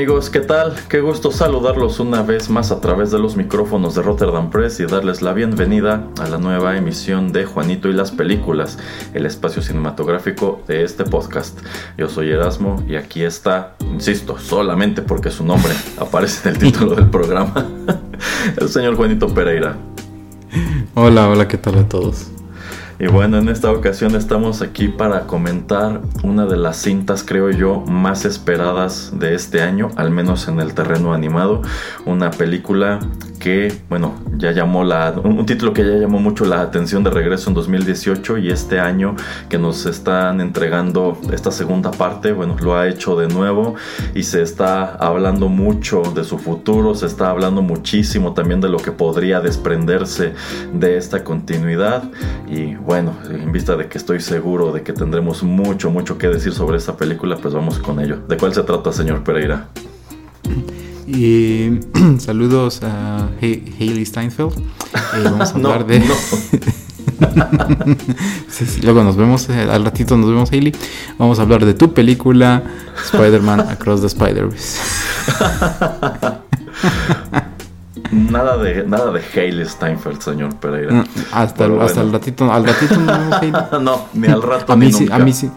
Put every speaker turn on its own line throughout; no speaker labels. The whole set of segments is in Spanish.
Amigos, ¿qué tal? Qué gusto saludarlos una vez más a través de los micrófonos de Rotterdam Press y darles la bienvenida a la nueva emisión de Juanito y las Películas, el espacio cinematográfico de este podcast. Yo soy Erasmo y aquí está, insisto, solamente porque su nombre aparece en el título del programa, el señor Juanito Pereira.
Hola, hola, ¿qué tal a todos?
Y bueno, en esta ocasión estamos aquí para comentar una de las cintas, creo yo, más esperadas de este año, al menos en el terreno animado. Una película que, bueno, ya llamó la. Un, título que ya llamó mucho la atención de regreso en 2018 y este año que nos están entregando esta segunda parte, bueno, lo ha hecho de nuevo y se está hablando mucho de su futuro, se está hablando muchísimo también de lo que podría desprenderse de esta continuidad. Y bueno, en vista de que estoy seguro de que tendremos mucho, mucho que decir sobre esta película, pues vamos con ello. ¿De cuál se trata, señor Pereira?
Y saludos a Hayley Steinfeld. Eh, vamos a hablar de. luego nos vemos, eh, al ratito nos vemos, Hayley. Vamos a hablar de tu película Spider-Man Across the Spider-Verse.
Nada de, nada de Hailey Steinfeld, señor Pereira. Mm,
hasta, hasta el ratito, al ratito
no No, ni al rato
a
mí
ni sí, A mí sí.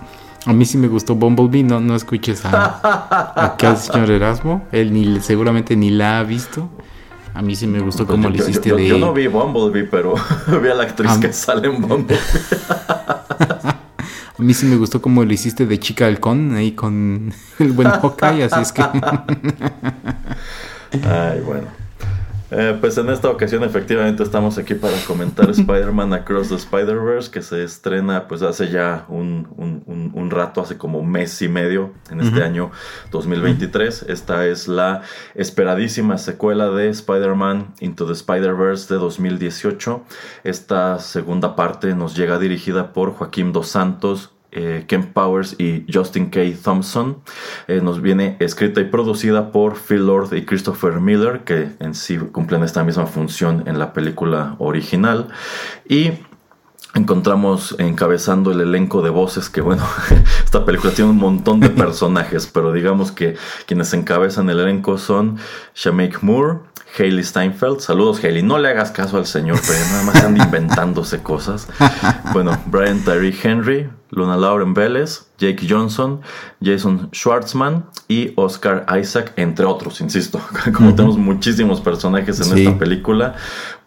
A mí sí me gustó Bumblebee, no, no escuches a, al señor Erasmo, él ni seguramente ni la ha visto. A mí sí me gustó cómo le hiciste
yo,
de.
Yo no vi Bumblebee, pero vi a la actriz que sale en Bumblebee.
a mí sí me gustó cómo le hiciste de chica halcón ahí con el buen Hawkeye, así es que.
Ay, bueno. Eh, pues en esta ocasión efectivamente estamos aquí para comentar Spider-Man Across the Spider-Verse que se estrena pues hace ya un, rato, hace como un mes y medio en este año 2023. Esta es la esperadísima secuela de Spider-Man Into the Spider-Verse de 2018. Esta segunda parte nos llega dirigida por Joaquín Dos Santos, eh, Ken Powers y Justin K. Thompson. Eh, nos viene escrita y producida por Phil Lord y Christopher Miller, que en sí cumplen esta misma función en la película original. Y encontramos encabezando el elenco de voces que bueno, esta película tiene un montón de personajes, pero digamos que quienes encabezan el elenco son Shameik Moore, Hailey Steinfeld. Saludos, Hailey. No le hagas caso al señor, pero nada más están inventándose cosas. Bueno, Brian Tyree Henry, Luna Lauren Vélez, Jake Johnson, Jason Schwartzman y Oscar Isaac, entre otros, insisto. Como tenemos muchísimos personajes en esta película,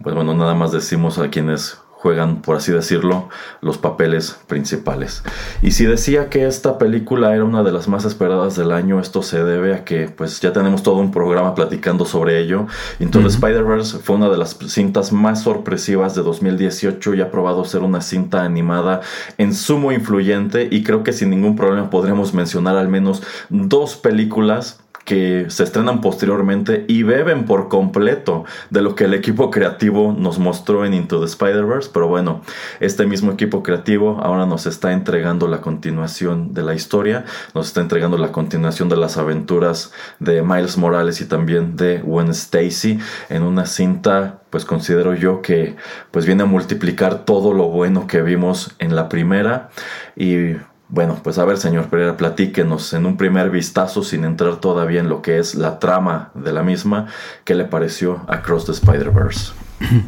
pues bueno, nada más decimos a quienes juegan, por así decirlo, los papeles principales. Y si decía que esta película era una de las más esperadas del año, esto se debe a que pues ya tenemos todo un programa platicando sobre ello. Entonces Spider-Verse fue una de las cintas más sorpresivas de 2018 y ha probado ser una cinta animada en sumo influyente y creo que sin ningún problema podremos mencionar al menos dos películas que se estrenan posteriormente y beben por completo de lo que el equipo creativo nos mostró en Into the Spider-Verse, pero bueno, este mismo equipo creativo ahora nos está entregando la continuación de la historia, nos está entregando la continuación de las aventuras de Miles Morales y también de Gwen Stacy en una cinta pues considero yo que pues viene a multiplicar todo lo bueno que vimos en la primera y bueno, pues a ver, señor Pereira, platíquenos en un primer vistazo, sin entrar todavía en lo que es la trama de la misma, ¿qué le pareció Across the Spider-Verse?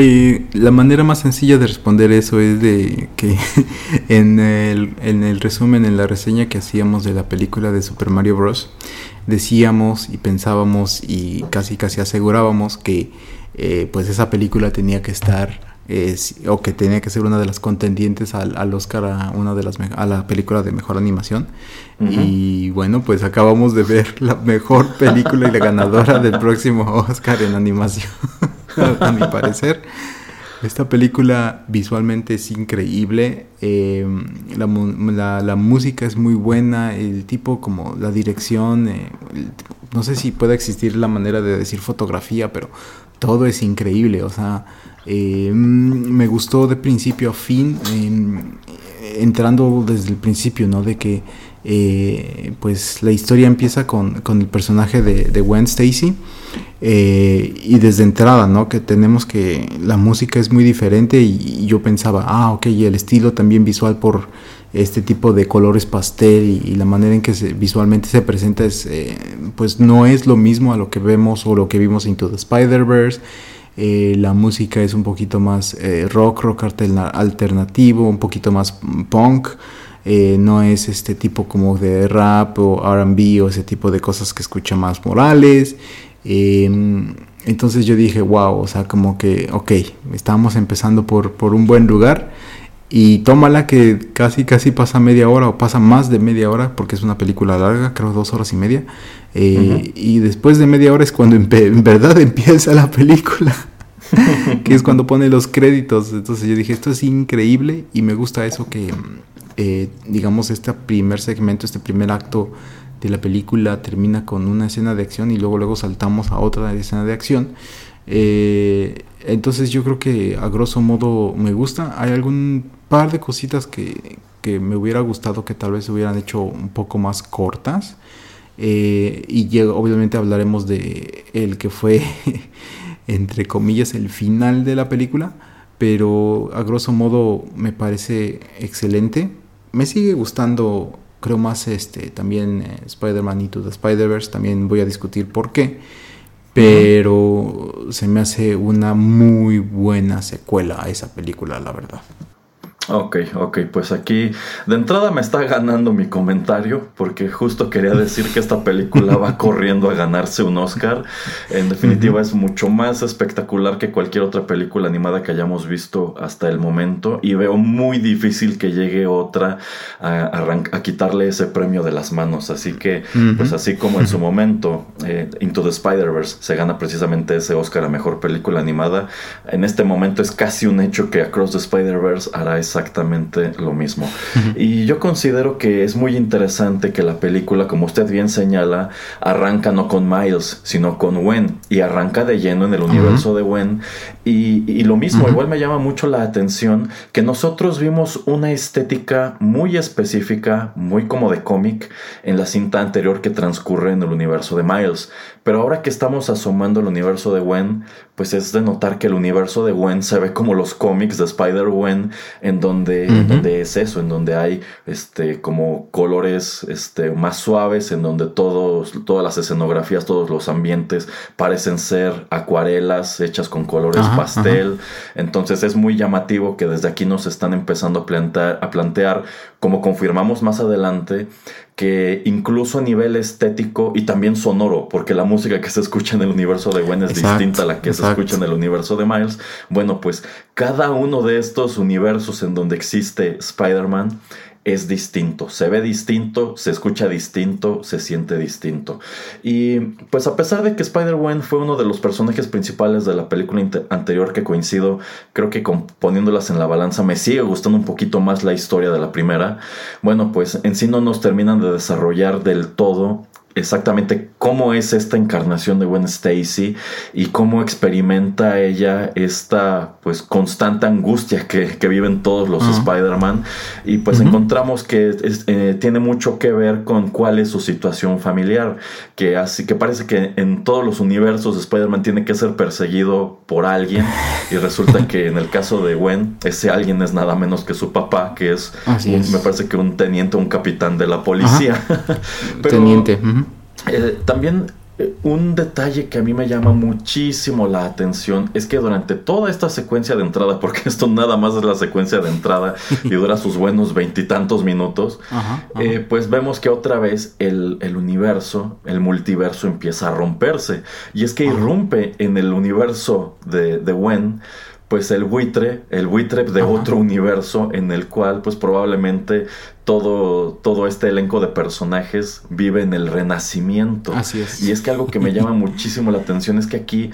Eh, la manera más sencilla de responder eso es de que en el, en el resumen, en la reseña que hacíamos de la película de Super Mario Bros., decíamos y pensábamos y casi casi asegurábamos que eh, pues esa película tenía que estar o que tenía que ser una de las contendientes al, Oscar a una de las a la película de mejor animación. Y bueno pues acabamos de ver la mejor película y la ganadora del próximo Oscar en animación a mi parecer. Esta película visualmente es increíble, em, la, música es muy buena, el tipo como la dirección, eh, no sé si puede existir la manera de decir fotografía, pero todo es increíble, o sea, eh, me gustó de principio a fin, entrando desde el principio, ¿no? De que eh, pues la historia empieza con, el personaje de, de Gwen Stacy eh, y desde entrada, ¿no? Que tenemos que la música es muy diferente y, yo pensaba, ah, ok, y el estilo también visual por este tipo de colores pastel y, la manera en que visualmente se presenta es, pues no es lo mismo a lo que vemos o lo que vimos en The Spider-Verse. Eh, la música es un poquito más eh, rock, rock alternativo, un poquito más punk. Eh, no es este tipo como de rap o RB o ese tipo de cosas que escucha más Morales. Em, entonces yo dije, wow, o sea, como que, ok, estamos empezando por, por un buen lugar. Y tómala que casi casi pasa media hora o pasa más de media hora porque es una película larga, creo dos horas y media. Y después de media hora es cuando en verdad empieza la película. que es cuando pone los créditos. Entonces yo dije, esto es increíble y me gusta eso que, eh, digamos, este primer segmento, este primer acto de la película termina con una escena de acción y luego luego saltamos a otra escena de acción. Eh, entonces yo creo que a grosso modo me gusta. Hay algún par de cositas que, que me hubiera gustado que tal vez hubieran hecho un poco más cortas. Eh, y obviamente hablaremos de el que fue entre comillas, el final de la película, pero a grosso modo me parece excelente. Me sigue gustando, creo más este, también eh, Spider-Man Into the Spider-Verse, también voy a discutir por qué, pero se me hace una muy buena secuela a esa película, la verdad.
Ok, ok, pues aquí de entrada me está ganando mi comentario porque justo quería decir que esta película va corriendo a ganarse un Oscar. En definitiva es mucho más espectacular que cualquier otra película animada que hayamos visto hasta el momento y veo muy difícil que llegue otra a, quitarle ese premio de las manos. Así que, pues así como en su momento eh, Into the Spider-Verse se gana precisamente ese Oscar a Mejor Película Animada, en este momento es casi un hecho que Across the Spider-Verse hará esa exactamente lo mismo. Y yo considero que es muy interesante que la película, como usted bien señala, arranca no con Miles, sino con Gwen. Y arranca de lleno en el universo de Gwen. Y, lo mismo, igual me llama mucho la atención que nosotros vimos una estética muy específica, muy como de cómic, en la cinta anterior que transcurre en el universo de Miles. Pero ahora que estamos asomando el universo de Gwen, pues es de notar que el universo de Gwen se ve como los cómics de Spider-Gwen, en donde, donde es eso, en donde hay este, como colores este, más suaves, en donde todos, todas las escenografías, todos los ambientes parecen ser acuarelas hechas con colores pastel. Entonces es muy llamativo que desde aquí nos están empezando a plantear, a plantear como confirmamos más adelante, que incluso a nivel estético y también sonoro, porque la música que se escucha en el universo de Gwen es distinta a la que se escucha en el universo de Miles, bueno, pues cada uno de estos universos en donde existe Spider-Man es distinto, se ve distinto, se escucha distinto, se siente distinto. Y pues a pesar de que Spider-Man fue uno de los personajes principales de la película anterior que coincido, creo que poniéndolas en la balanza me sigue gustando un poquito más la historia de la primera. Bueno, pues en sí no nos terminan de desarrollar del todo exactamente cómo es esta encarnación de Gwen Stacy y cómo experimenta ella esta pues constante angustia que, viven todos los Spider-Man. Y pues encontramos que eh, tiene mucho que ver con cuál es su situación familiar que así que parece que en todos los universos Spider-Man tiene que ser perseguido por alguien y resulta que en el caso de Gwen ese alguien es nada menos que su papá que es, me parece que un teniente un capitán de la policía.
Teniente
eh, también eh, un detalle que a mí me llama muchísimo la atención es que durante toda esta secuencia de entrada, porque esto nada más es la secuencia de entrada y dura sus buenos veintitantos minutos, eh, pues vemos que otra vez el, universo, el multiverso empieza a romperse. Y es que irrumpe en el universo de, de Gwen pues el buitre, el buitre de otro universo en el cual pues probablemente todo, todo este elenco de personajes vive en el renacimiento.
Así es.
Y es que algo que me llama muchísimo la atención es que aquí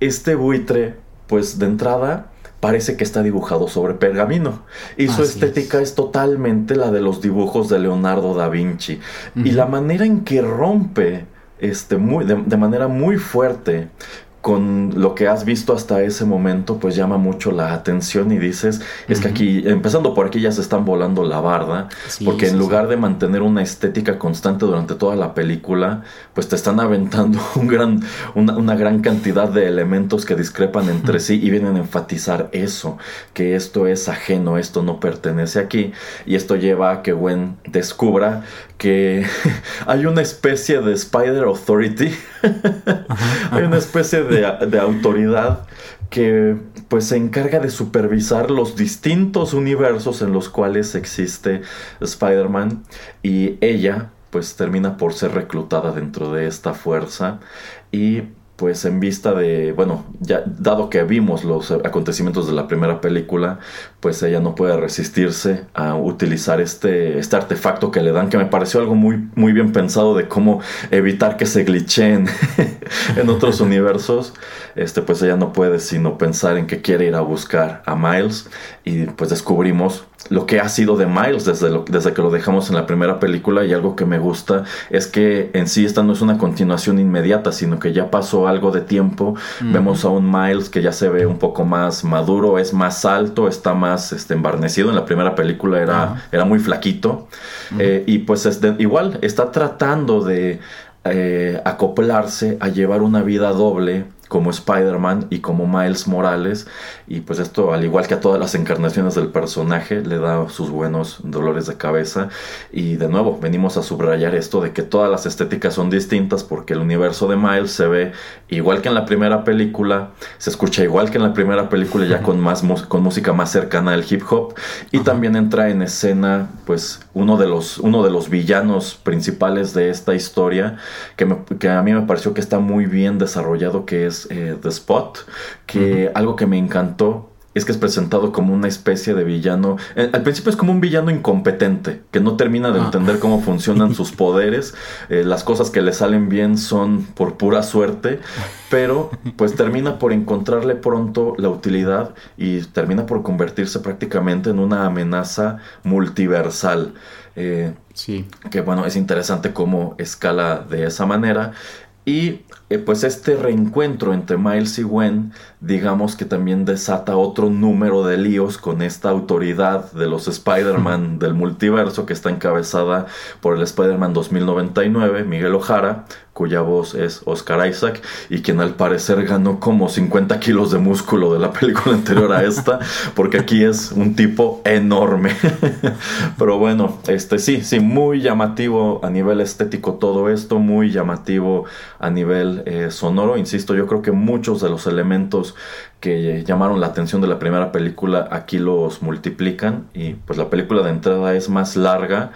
este buitre pues de entrada parece que está dibujado sobre pergamino y su estética es. totalmente la de los dibujos de Leonardo da Vinci y la manera en que rompe este muy de manera muy fuerte con lo que has visto hasta ese momento, pues llama mucho la atención y dices, es que aquí, empezando por aquí ya se están volando la barda, porque en lugar de mantener una estética constante durante toda la película, pues te están aventando un gran, una, gran cantidad de elementos que discrepan entre sí y vienen a enfatizar eso, que esto es ajeno, esto no pertenece aquí, y esto lleva a que Gwen descubra que hay una especie de Spider Authority, hay una especie de, autoridad que pues se encarga de supervisar los distintos universos en los cuales existe Spider-Man. Y ella pues termina por ser reclutada dentro de esta fuerza. Y pues en vista de, bueno, ya dado que vimos los acontecimientos de la primera película, pues ella no puede resistirse a utilizar este, este artefacto que le dan, que me pareció algo muy, muy bien pensado de cómo evitar que se glitchen en otros universos. Este, pues ella no puede sino pensar en que quiere ir a buscar a Miles y pues descubrimos lo que ha sido de Miles desde, desde que lo dejamos en la primera película y algo que me gusta es que en sí esta no es una continuación inmediata, sino que ya pasó algo de tiempo. Vemos a un Miles que ya se ve un poco más maduro, es más alto, está más este, embarnecido. En la primera película era, era muy flaquito. Eh, y pues igual está tratando de eh, acoplarse a llevar una vida doble como Spider-Man y como Miles Morales. Y pues esto, al igual que a todas las encarnaciones del personaje, le da sus buenos dolores de cabeza. Y de nuevo, venimos a subrayar esto de que todas las estéticas son distintas porque el universo de Miles se ve igual que en la primera película, se escucha igual que en la primera película ya con, más, con música más cercana al hip hop. Y también entra en escena pues uno de los, uno de los villanos principales de esta historia que, que a mí me pareció que está muy bien desarrollado, que es eh, The Spot, que algo que me encantó es que es presentado como una especie de villano. Eh, al principio es como un villano incompetente, que no termina de ah. entender cómo funcionan sus poderes. Eh, las cosas que le salen bien son por pura suerte, pero pues termina por encontrarle pronto la utilidad y termina por convertirse prácticamente en una amenaza multiversal.
sí.
Que bueno, es interesante cómo escala de esa manera. Y eh, pues este reencuentro entre Miles y Gwen, digamos que también desata otro número de líos con esta autoridad de los Spider-Man del multiverso que está encabezada por el Spider-Man 2099, Miguel Ojara, cuya voz es Oscar Isaac y quien al parecer ganó como 50 kilos de músculo de la película anterior a esta, porque aquí es un tipo enorme. Pero bueno, este sí, sí, muy llamativo a nivel estético todo esto, muy llamativo a nivel eh, sonoro. Insisto, yo creo que muchos de los elementos que llamaron la atención de la primera película aquí los multiplican y pues la película de entrada es más larga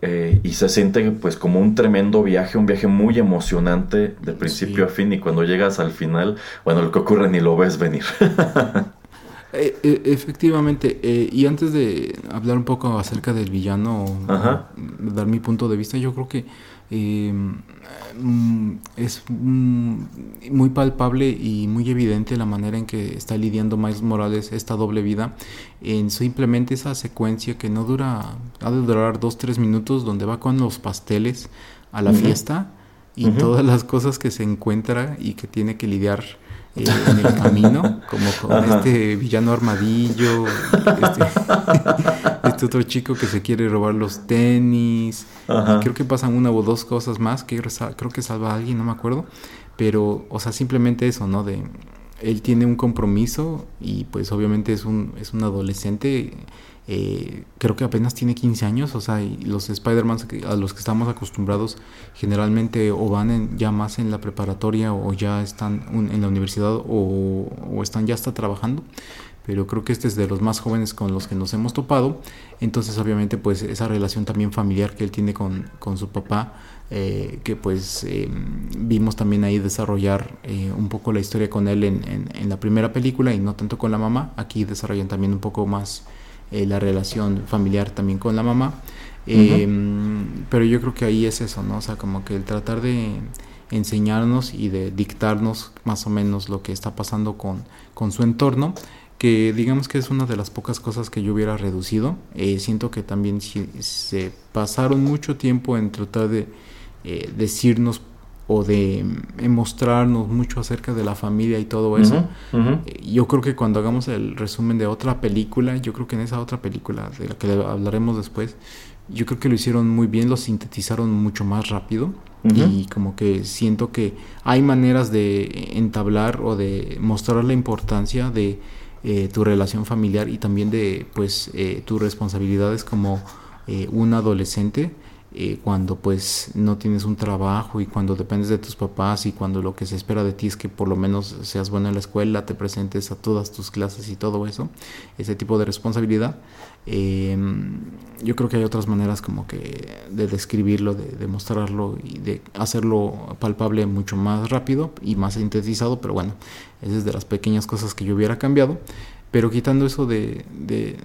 eh, y se siente pues como un tremendo viaje, un viaje muy emocionante de principio a fin y cuando llegas al final, bueno, lo que ocurre ni lo ves venir.
Eh, eh, efectivamente, y antes de hablar un poco acerca del villano, dar mi punto de vista, yo creo que mm, es mm, muy palpable y muy evidente la manera en que está lidiando Miles Morales esta doble vida en simplemente esa secuencia que no dura, ha de durar dos, tres minutos, donde va con los pasteles a la fiesta y todas las cosas que se encuentra y que tiene que lidiar eh, en el camino, como con este villano armadillo, este, este, otro chico que se quiere robar los tenis, creo que pasan una o dos cosas más, que creo que salva a alguien, no me acuerdo, pero, o sea, simplemente eso, ¿no? De, él tiene un compromiso y pues obviamente es un, es un adolescente eh, creo que apenas tiene 15 años, o sea, los Spider-Man a los que estamos acostumbrados generalmente o van ya más en la preparatoria o ya están en la universidad o, están ya hasta trabajando, pero creo que este es de los más jóvenes con los que nos hemos topado, entonces obviamente pues esa relación también familiar que él tiene con, su papá, eh, que pues em, vimos también ahí desarrollar eh, un poco la historia con él en, en la primera película y no tanto con la mamá, aquí desarrollan también un poco más eh, la relación familiar también con la mamá. Em, pero yo creo que ahí es eso, ¿no? O sea, como que el tratar de enseñarnos y de dictarnos más o menos lo que está pasando con, con su entorno, que digamos que es una de las pocas cosas que yo hubiera reducido. Eh, siento que también se pasaron mucho tiempo en tratar de eh, decirnos o de eh, mostrarnos mucho acerca de la familia y todo eso. Eh, yo creo que cuando hagamos el resumen de otra película, yo creo que en esa otra película de la que hablaremos después, yo creo que lo hicieron muy bien, lo sintetizaron mucho más rápido y como que siento que hay maneras de entablar o de mostrar la importancia de eh, tu relación familiar y también de pues tus responsabilidades como un adolescente eh, cuando pues no tienes un trabajo y cuando dependes de tus papás y cuando lo que se espera de ti es que por lo menos seas bueno en la escuela, te presentes a todas tus clases y todo eso, ese tipo de responsabilidad. Em, yo creo que hay otras maneras como que de describirlo, de, de, mostrarlo y de hacerlo palpable mucho más rápido y más sintetizado, pero bueno, esa es de las pequeñas cosas que yo hubiera cambiado. Pero quitando eso de, de,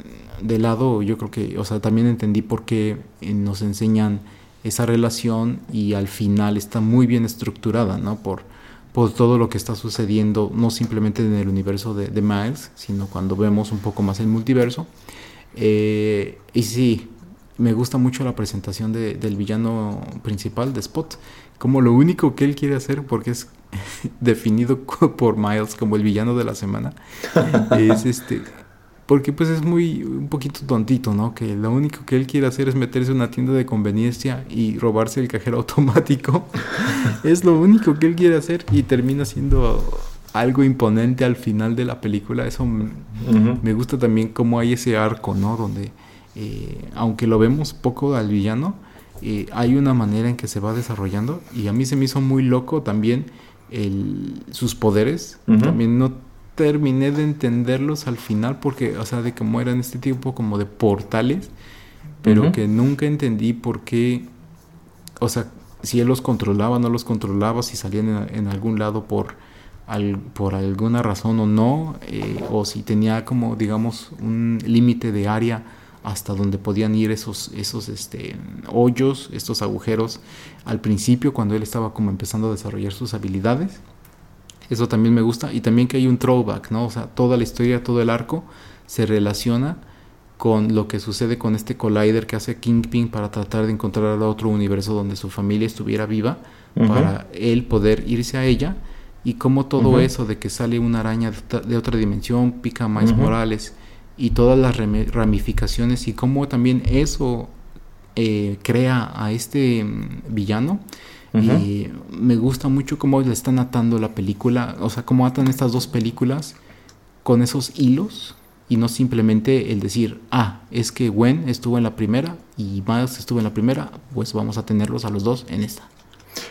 lado, yo creo que, o sea, también entendí por qué eh, nos enseñan esa relación y al final está muy bien estructurada, ¿no? Por, por todo lo que está sucediendo, no simplemente en el universo de, de Miles, sino cuando vemos un poco más el multiverso. Eh, y sí, me gusta mucho la presentación de, del villano principal, de Spot, como lo único que él quiere hacer, porque es definido por Miles como el villano de la semana, es este, porque pues es muy un poquito tontito, ¿no? Que lo único que él quiere hacer es meterse en una tienda de conveniencia y robarse el cajero automático. es lo único que él quiere hacer y termina siendo algo imponente al final de la película. Eso me gusta también cómo hay ese arco, ¿no? Donde eh, aunque lo vemos poco al villano, eh, hay una manera en que se va desarrollando y a mí se me hizo muy loco también sus poderes. También no terminé de entenderlos al final porque, o sea, de cómo eran este tipo como de portales, pero que nunca entendí por qué, o sea, si él los controlaba, no los controlaba, si salían en, algún lado por, por alguna razón o no, eh, o si tenía como, digamos, un límite de área hasta donde podían ir esos, esos este, hoyos, estos agujeros al principio cuando él estaba como empezando a desarrollar sus habilidades. Eso también me gusta. Y también que hay un throwback, ¿no? O sea, toda la historia, todo el arco se relaciona con lo que sucede con este collider que hace Kingpin para tratar de encontrar otro universo donde su familia estuviera viva para él poder irse a ella. Y como todo eso de que sale una araña de, otra dimensión pica a Miles Morales y todas las ramificaciones y cómo también eso eh, crea a este Y me gusta mucho cómo le están atando la película, o sea, cómo atan estas dos películas con esos hilos y no simplemente el decir, ah, es que Gwen estuvo en la primera y Miles estuvo en la primera, pues vamos a tenerlos a los dos en esta.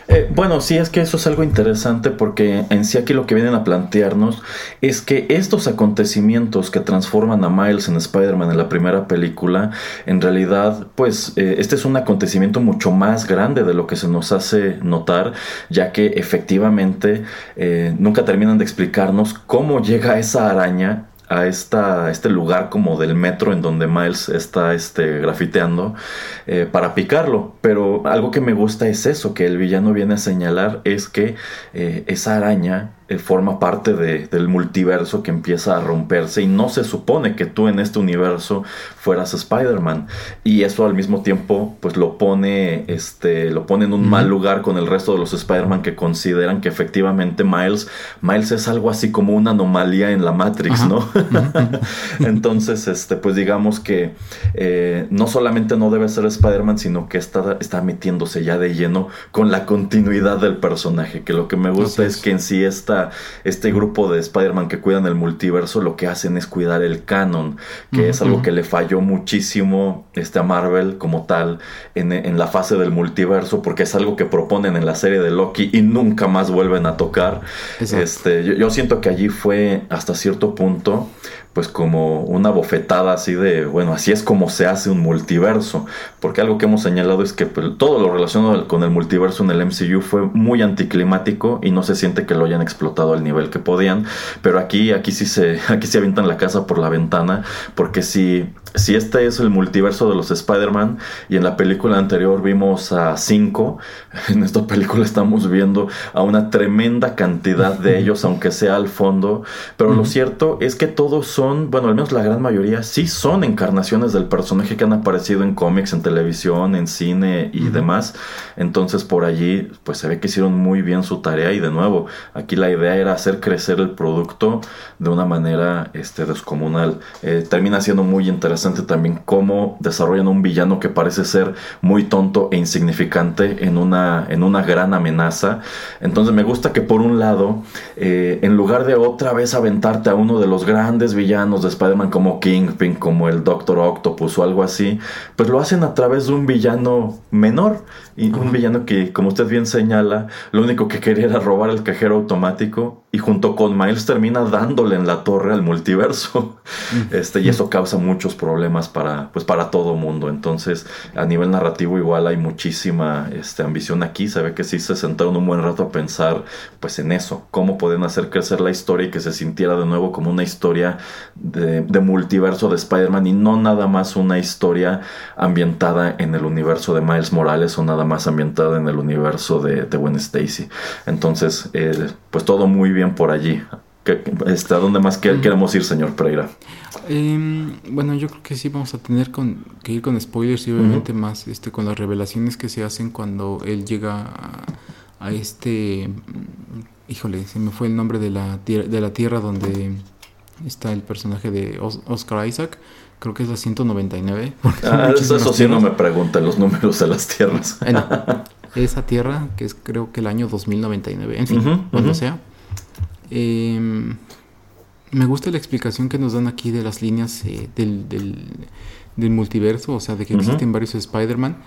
Eh, bueno, sí, es que eso es algo interesante porque en sí aquí lo que vienen a plantearnos es que estos acontecimientos que transforman a Miles en Spider-Man en la primera película, en realidad, pues eh, este es un acontecimiento mucho más grande de lo que se nos hace notar, ya que efectivamente eh, nunca terminan de explicarnos cómo llega esa araña a este lugar como del metro en donde Miles está este, grafiteando eh, para picarlo. Pero algo que me gusta es eso, que el villano viene a señalar es que eh, esa araña eh, forma parte de, del multiverso que empieza a romperse y no se supone que tú en este universo fueras Spider-Man y eso al mismo tiempo pues lo pone este lo pone en un mal lugar con el resto de los Spider-Man que consideran que efectivamente Miles Miles es algo así como una anomalía en la Matrix, ¿no? Entonces, este pues digamos que eh, no solamente no debe ser Spider-Man, sino que está, está metiéndose ya de lleno con la continuidad del personaje, que lo que me gusta es. que en sí esta, este grupo de Spider-Man que cuidan el multiverso lo que hacen es cuidar el canon, que es algo que le falló muchísimo este, a Marvel como tal en, en, la fase del multiverso, porque es algo que proponen en la serie de Loki y nunca más vuelven a tocar. Este, yo, yo siento que allí fue hasta cierto punto pues como una bofetada así de, bueno, así es como se hace un multiverso, porque algo que hemos señalado es que pues, todo lo relacionado con el multiverso en el MCU fue muy anticlimático y no se siente que lo hayan explotado al nivel que podían, pero aquí aquí sí se aquí se avientan la casa por la ventana, porque si si este es el multiverso de los Spider-Man y en la película anterior vimos a cinco, en esta película estamos viendo a una tremenda cantidad de ellos, aunque sea al fondo, pero lo cierto es que todos son bueno, al menos la gran mayoría, sí son encarnaciones del personaje que han aparecido en cómics, en televisión, en cine y demás. Entonces por allí, pues se ve que hicieron muy bien su tarea y de nuevo, aquí la idea era hacer crecer el producto de una manera este, descomunal. Eh, termina siendo muy interesante también cómo desarrollan un villano que parece ser muy tonto e insignificante en una, en una gran amenaza. Entonces me gusta que por un lado, eh, en lugar de otra vez aventarte a uno de los grandes villanos, de Spider-Man como Kingpin, como el Doctor Octopus o algo así, pues lo hacen a través de un villano menor. Y un villano que, como usted bien señala, lo único que quería era robar el cajero automático y junto con Miles termina dándole en la torre al multiverso. Este, y eso causa muchos problemas para, pues, para todo mundo. Entonces, a nivel narrativo igual hay muchísima este, ambición aquí. Se ve que sí se sentaron un buen rato a pensar pues en eso, cómo pueden hacer crecer la historia y que se sintiera de nuevo como una historia de, de multiverso de Spider-Man y no nada más una historia ambientada en el universo de Miles Morales o nada más ambientada en el universo de, de Gwen Stacy. Entonces, eh, pues todo muy bien por allí. Este, ¿A dónde más queremos ir, señor Pereira?
Em, bueno, yo creo que sí vamos a tener que ir con spoilers y obviamente más este, con las revelaciones que se hacen cuando él llega a, este... Híjole, se me fue el nombre de la, de la tierra donde está el personaje de Oscar Isaac. Creo que es la 199.
Ah, eso, sí no me preguntan los números de las tierras.
esa tierra, que es creo que el año 2099. En fin, cuando sea. Em, me gusta la explicación que nos dan aquí de las líneas eh, del, del, multiverso, o sea, de que existen varios Spider-Man,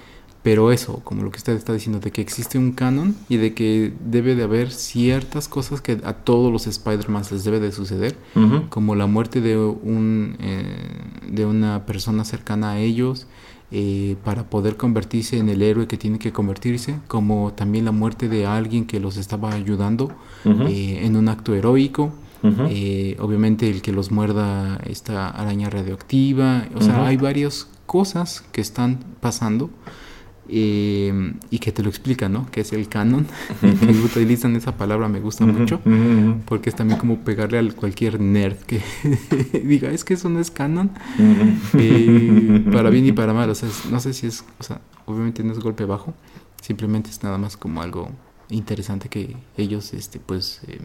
pero eso, como lo que usted está diciendo, de que existe un canon y de que debe de haber ciertas cosas que a todos los Spider-Man les debe de suceder, como la muerte de, un, eh, de una persona cercana a ellos, eh, para poder convertirse en el héroe que tiene que convertirse, como también la muerte de alguien que los estaba ayudando eh, en un acto heroico. Eh, obviamente el que los muerda esta araña radioactiva, o sea, hay varias cosas que están pasando eh, y que te lo explican, ¿no? Que es el canon. que utilizan esa palabra me gusta mucho porque es también como pegarle a cualquier nerd que diga, es que eso no es canon. Eh, para bien y para mal, o sea, no sé si es, o sea, obviamente no es golpe bajo, simplemente es nada más como algo interesante que ellos, este, pues, eh,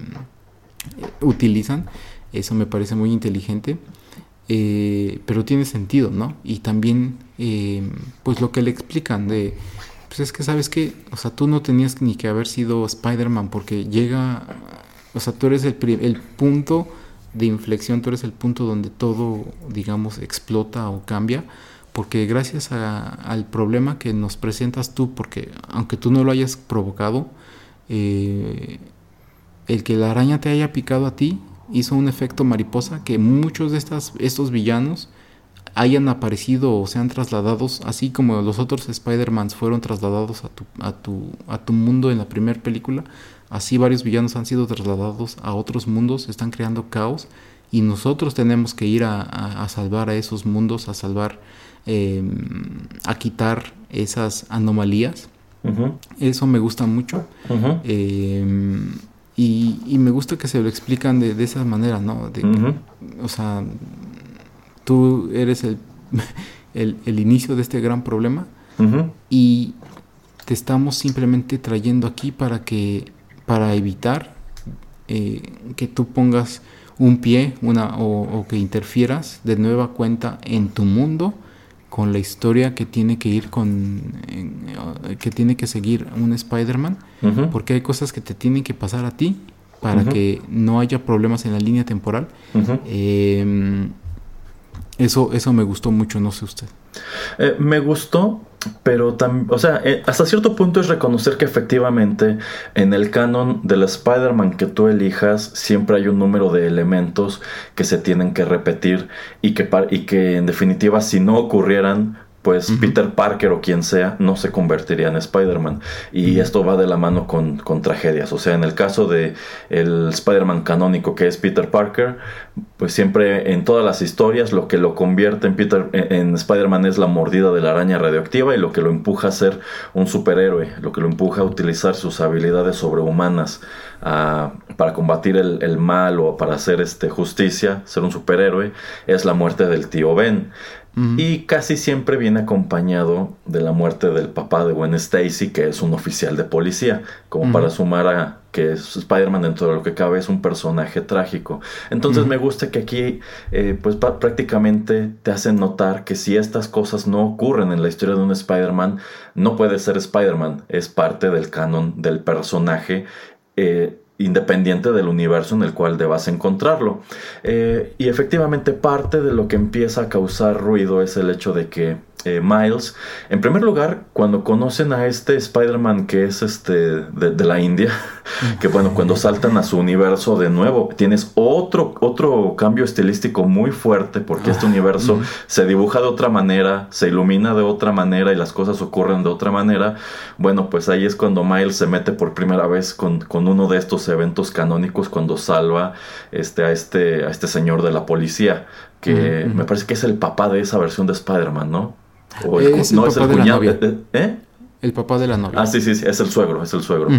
utilizan. Eso me parece muy inteligente. Eh, pero tiene sentido, ¿no? Y también, eh, pues lo que le explican de, pues es que sabes que, o sea, tú no tenías ni que haber sido Spider-Man porque llega, o sea, tú eres el, punto de inflexión, tú eres el punto donde todo, digamos, explota o cambia, porque gracias al problema que nos presentas tú, porque aunque tú no lo hayas provocado, eh, el que la araña te haya picado a ti hizo un efecto mariposa que muchos de estas, estos villanos hayan aparecido o sean trasladados, así como los otros Spider-Mans fueron trasladados a tu, a, tu, a tu mundo en la primera película, así varios villanos han sido trasladados a otros mundos, están creando caos y nosotros tenemos que ir a, salvar a esos mundos, a salvar, em, a quitar esas anomalías. Eso me gusta mucho. Y, me gusta que se lo explican de, de esa manera, ¿no? De, O sea, tú eres el, el, inicio de este gran problema y te estamos simplemente trayendo aquí para que para evitar eh, que tú pongas un pie una, o, que interfieras de nueva cuenta en tu mundo con la historia que tiene que ir con eh, que tiene que seguir un Spider-Man porque hay cosas que te tienen que pasar a ti para que no haya problemas en la línea temporal. Em, eso eso me gustó mucho no sé usted.
Eh, me gustó pero o sea, eh, hasta cierto punto es reconocer que efectivamente en el canon del Spider-Man que tú elijas siempre hay un número de elementos que se tienen que repetir y que, y que en definitiva si no ocurrieran pues Peter Parker o quien sea no se convertiría en Spider-Man. Y esto va de la mano con, con, tragedias. O sea, en el caso de el Spider-Man canónico que es Peter Parker, pues siempre en todas las historias lo que lo convierte en Peter en Spider-Man es la mordida de la araña radioactiva y lo que lo empuja a ser un superhéroe, lo que lo empuja a utilizar sus habilidades sobrehumanas para combatir el, el, mal o para hacer este, justicia, ser un superhéroe, es la muerte del tío Ben. Y casi siempre viene acompañado de la muerte del papá de Gwen Stacy, que es un oficial de policía, como para sumar a que Spider-Man dentro de lo que cabe es un personaje trágico. Entonces me gusta que aquí eh, pues prácticamente te hacen notar que si estas cosas no ocurren en la historia de un Spider-Man, no puede ser Spider-Man, es parte del canon del personaje. Eh, independiente del universo en el cual debas encontrarlo. Eh, y efectivamente parte de lo que empieza a causar ruido es el hecho de que eh, Miles. En primer lugar, cuando conocen a este Spider-Man que es este de, la India, que bueno, cuando saltan a su universo de nuevo, tienes otro, otro cambio estilístico muy fuerte porque este ah, universo se dibuja de otra manera, se ilumina de otra manera y las cosas ocurren de otra manera. Bueno, pues ahí es cuando Miles se mete por primera vez con, uno de estos eventos canónicos cuando salva este, a, este, a este señor de la policía que me parece que es el papá de esa versión de Spider-Man, ¿no?
El, no es el cuñado. ¿Eh? El papá de la novia.
Ah, sí, sí, sí, es el suegro, es el suegro.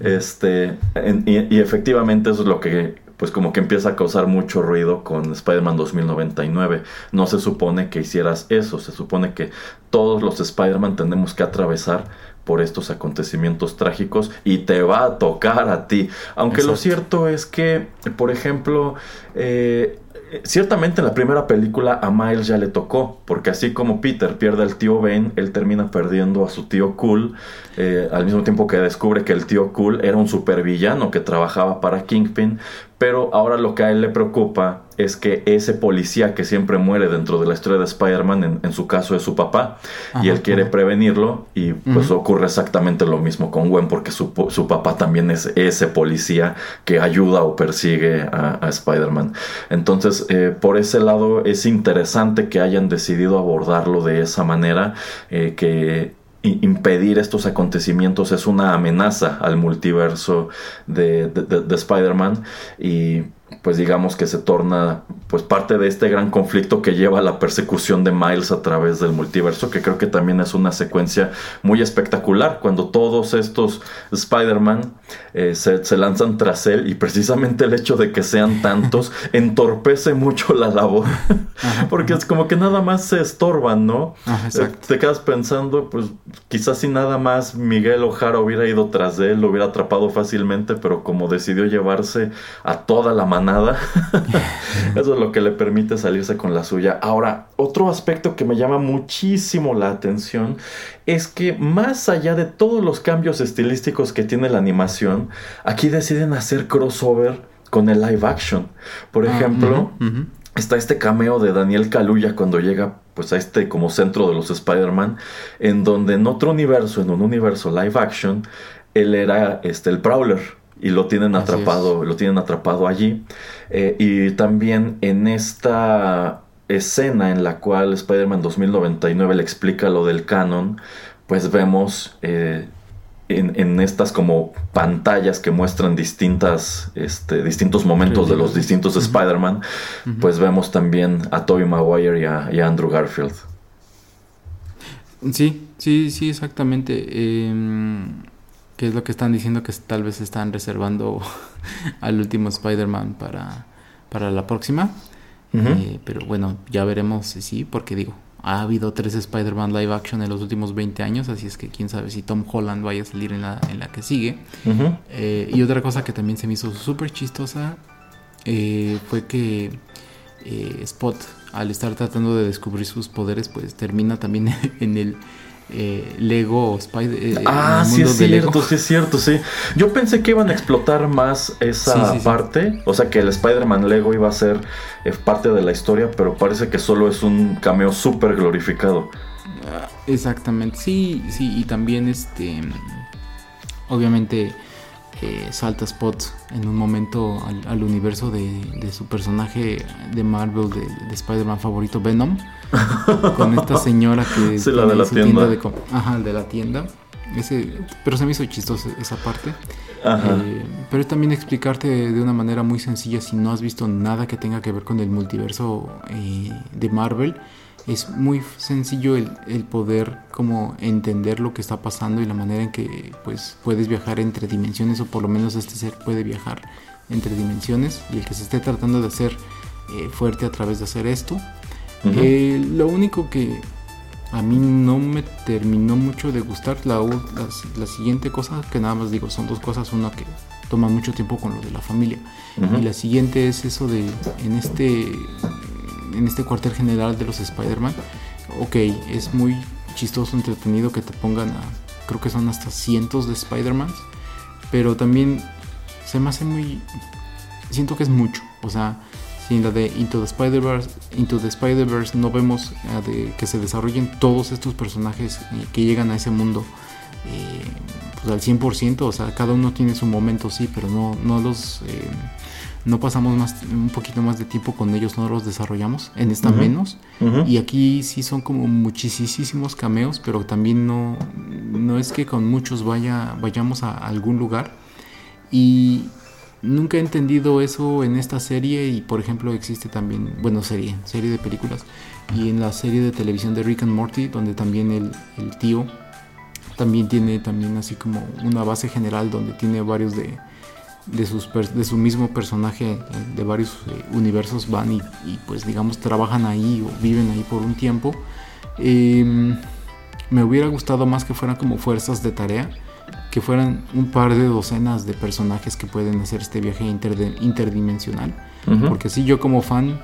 Este, y, efectivamente eso es lo que, pues como que empieza a causar mucho ruido con Spider-Man 2099. No se supone que hicieras eso, se supone que todos los Spider-Man tenemos que atravesar por estos acontecimientos trágicos y te va a tocar a ti. Aunque lo cierto es que, por ejemplo, eh, ciertamente en la primera película a Miles ya le tocó, porque así como Peter pierde al tío Ben, él termina perdiendo a su tío Cool, eh, al mismo tiempo que descubre que el tío Cool era un supervillano que trabajaba para Kingpin, pero ahora lo que a él le preocupa es que ese policía que siempre muere dentro de la historia de Spider-Man, en, su caso es su papá, y él quiere prevenirlo, y pues ocurre exactamente lo mismo con Gwen, porque su, papá también es ese policía que ayuda o persigue a, Spider-Man. Entonces, eh, por ese lado es interesante que hayan decidido abordarlo de esa manera, eh, que impedir estos acontecimientos es una amenaza al multiverso de, de Spider-Man. Y pues digamos que se torna pues parte de este gran conflicto que lleva a la persecución de Miles a través del multiverso, que creo que también es una secuencia muy espectacular, cuando todos estos Spider-Man eh, se, lanzan tras él y precisamente el hecho de que sean tantos entorpece mucho la labor, porque es como que nada más se estorban, ¿no? Eh, te quedas pensando, pues quizás si nada más Miguel Ojara hubiera ido tras de él, lo hubiera atrapado fácilmente, pero como decidió llevarse a toda la manada, eso es lo que le permite salirse con la suya. Ahora, otro aspecto que me llama muchísimo la atención es que más allá de todos los cambios estilísticos que tiene la animación, aquí deciden hacer crossover con el live action. Por ah, ejemplo, está este cameo de Daniel Kaluuya cuando llega pues a este como centro de los Spider-Man, en donde en otro universo, en un universo live action, él era este el Prowler y lo tienen atrapado, lo tienen atrapado allí. Eh, y también en esta escena en la cual Spider-Man 2099 le explica lo del canon, pues vemos eh, en, estas como pantallas que muestran distintas, este, distintos momentos de los distintos Spider-Man, pues vemos también a Tobey Maguire y a, Andrew Garfield.
Sí, sí, sí, exactamente. Em, Que es lo que están diciendo que tal vez están reservando al último Spider-Man para, para la próxima. Eh, pero bueno, ya veremos si sí, porque digo, ha habido tres Spider-Man live action en los últimos 20 años, así es que quién sabe si Tom Holland vaya a salir en la, en la que sigue. Eh, y otra cosa que también se me hizo súper chistosa eh, fue que Spot, al estar tratando de descubrir sus poderes, pues termina también en el eh, Lego Spider.
Eh, ah, sí es cierto, sí es cierto, sí. Yo pensé que iban a explotar más esa parte, o sea que el Spider-Man Lego iba a ser eh, parte de la historia, pero parece que solo es un cameo súper glorificado.
Ah, exactamente, sí, sí, y también este, obviamente salta Spot en un momento al, universo de, su personaje de Marvel, de, de Spider-Man favorito, Venom con esta señora que
sí, la de la tienda,
de, ajá, de la tienda. Ese pero se me hizo chistoso esa parte. Eh, pero también explicarte de una manera muy sencilla si no has visto nada que tenga que ver con el multiverso eh, de Marvel es muy sencillo el, el, poder como entender lo que está pasando y la manera en que pues puedes viajar entre dimensiones o por lo menos este ser puede viajar entre dimensiones y el que se esté tratando de hacer eh, fuerte a través de hacer esto. Eh, lo único que a mí no me terminó mucho de gustar, la, la, siguiente cosa, que nada más digo, son dos cosas, una que toma mucho tiempo con lo de la familia. Y la siguiente es eso de en este en este cuartel general de los Spider-Man, ok, es muy chistoso, entretenido que te pongan a, creo que son hasta cientos de Spider-Mans, pero también se me hace muy, siento que es mucho, o sea, en la de Into the Spider-Verse, Into the Spider-Verse no vemos eh, que se desarrollen todos estos personajes eh, que llegan a ese mundo eh, pues al 100%, o sea, cada uno tiene su momento, sí, pero no, no los... no pasamos más, un poquito más de tiempo con ellos, no los desarrollamos, en esta menos, y aquí sí son como muchísimos cameos, pero también no, no es que con muchos vaya, vayamos a algún lugar, y, Nunca he entendido eso en esta serie y por ejemplo existe también, bueno, serie, serie de películas. Y en la serie de televisión de Rick and Morty donde también el, tío también tiene también así como una base general donde tiene varios de, de, sus, de su mismo personaje de varios eh, universos van y, pues digamos trabajan ahí o viven ahí por un tiempo. Em, me hubiera gustado más que fueran como fuerzas de tarea que fueran un par de docenas de personajes que pueden hacer este viaje interdimensional. Porque si yo como fan